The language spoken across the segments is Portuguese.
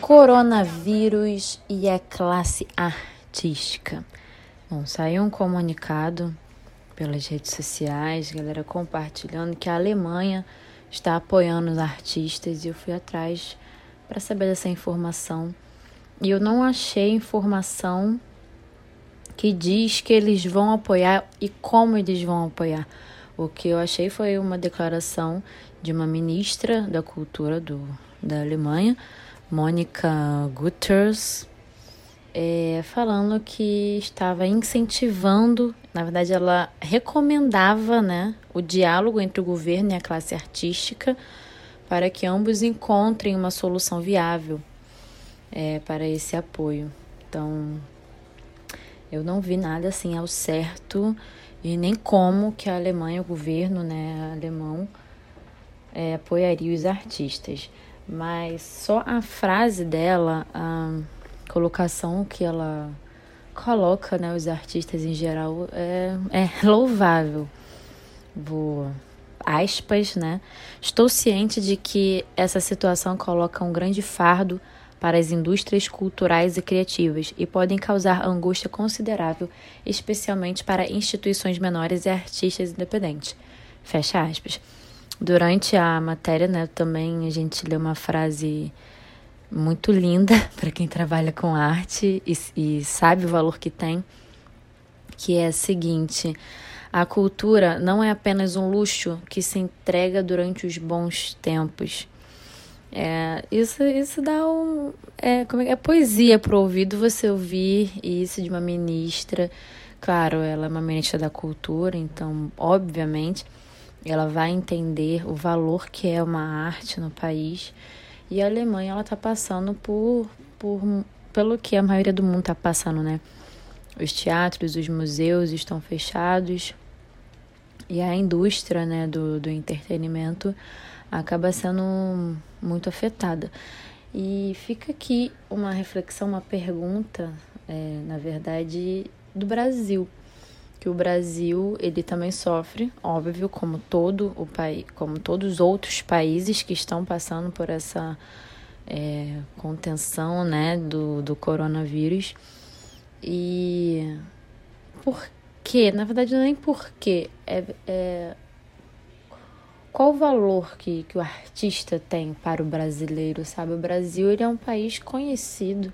Coronavírus e a classe artística. Bom, saiu um comunicado pelas redes sociais, galera compartilhando que a Alemanha está apoiando os artistas e eu fui atrás para saber dessa informação. E eu não achei informação que diz que eles vão apoiar e como eles vão apoiar. O que eu achei foi uma declaração de uma ministra da cultura do, da Alemanha, Mônica Guterres, é, falando que estava incentivando, na verdade, ela recomendava né, o diálogo entre o governo e a classe artística para que ambos encontrem uma solução viável é, para esse apoio. Então, eu não vi nada assim ao certo e nem como que a Alemanha, o governo né, alemão, é, apoiaria os artistas. Mas só a frase dela, a colocação que ela coloca, né, os artistas em geral, é, é louvável. Vou aspas, né? Estou ciente de que essa situação coloca um grande fardo para as indústrias culturais e criativas e podem causar angústia considerável, especialmente para instituições menores e artistas independentes. Fecha aspas. Durante a matéria, né, também a gente lê uma frase muito linda para quem trabalha com arte e, e sabe o valor que tem, que é a seguinte: a cultura não é apenas um luxo que se entrega durante os bons tempos. É, isso, isso dá um. É, como é, é poesia para o ouvido você ouvir isso de uma ministra. Claro, ela é uma ministra da cultura, então, obviamente, ela vai entender o valor que é uma arte no país. E a Alemanha, ela está passando por, por. pelo que a maioria do mundo está passando, né? Os teatros, os museus estão fechados, e a indústria né, do, do entretenimento acaba sendo muito afetada. E fica aqui uma reflexão, uma pergunta, é, na verdade, do Brasil. Que o Brasil, ele também sofre, óbvio, como todo o país, como todos os outros países que estão passando por essa é, contenção, né, do, do coronavírus. E por que, na verdade, é nem porquê, é, é qual o valor que, que o artista tem para o brasileiro, sabe? O Brasil ele é um país conhecido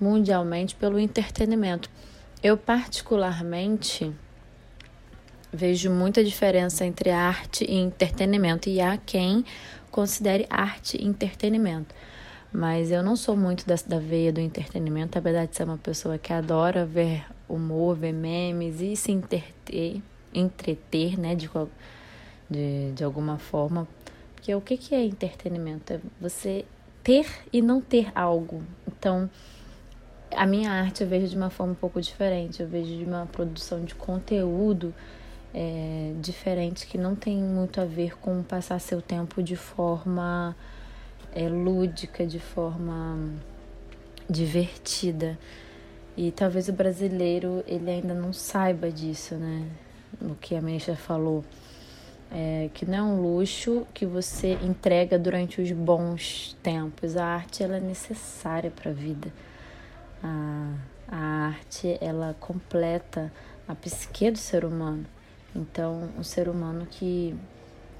mundialmente pelo entretenimento. Eu, particularmente, vejo muita diferença entre arte e entretenimento, e há quem considere arte e entretenimento. Mas eu não sou muito da, da veia do entretenimento, apesar de ser uma pessoa que adora ver humor, ver memes e se entreter, entreter né, de, de, de alguma forma. Porque o que, que é entretenimento? É você ter e não ter algo. Então, a minha arte eu vejo de uma forma um pouco diferente. Eu vejo de uma produção de conteúdo é, diferente que não tem muito a ver com passar seu tempo de forma é, lúdica, de forma divertida. E talvez o brasileiro ele ainda não saiba disso, né? O que a ministra falou. É, que não é um luxo que você entrega durante os bons tempos. A arte ela é necessária para a vida. A, arte ela completa a psique do ser humano. Então, um ser humano que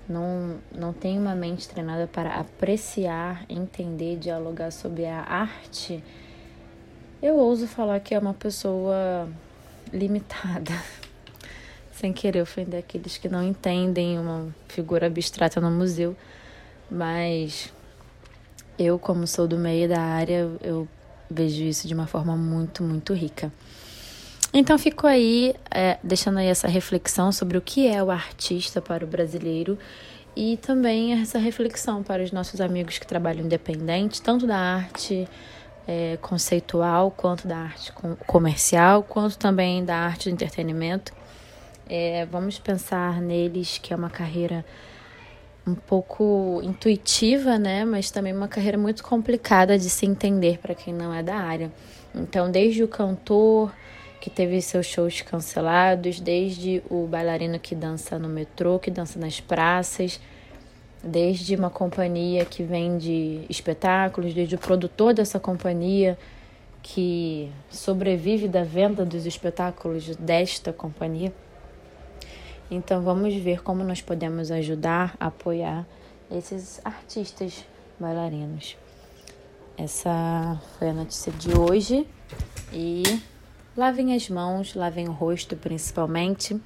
não, não tem uma mente treinada para apreciar, entender, dialogar sobre a arte, eu ouso falar que é uma pessoa limitada. Sem querer ofender aqueles que não entendem uma figura abstrata no museu, mas eu, como sou do meio da área, eu vejo isso de uma forma muito, muito rica. Então ficou aí, é, deixando aí essa reflexão sobre o que é o artista para o brasileiro e também essa reflexão para os nossos amigos que trabalham independente, tanto da arte é, conceitual, quanto da arte comercial, quanto também da arte do entretenimento. É, vamos pensar neles que é uma carreira um pouco intuitiva, né? Mas também uma carreira muito complicada de se entender para quem não é da área. Então, desde o cantor que teve seus shows cancelados, desde o bailarino que dança no metrô, que dança nas praças, desde uma companhia que vende espetáculos, desde o produtor dessa companhia que sobrevive da venda dos espetáculos desta companhia. Então vamos ver como nós podemos ajudar, apoiar esses artistas bailarinos. Essa foi a notícia de hoje e lavem as mãos, lavem o rosto principalmente.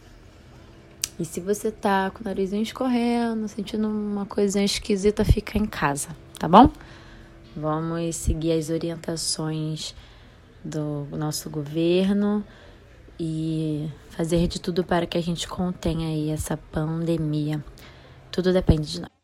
E se você tá com o narizinho escorrendo, sentindo uma coisinha esquisita, fica em casa, tá bom? Vamos seguir as orientações do nosso governo e fazer de tudo para que a gente contenha aí essa pandemia. Tudo depende de nós.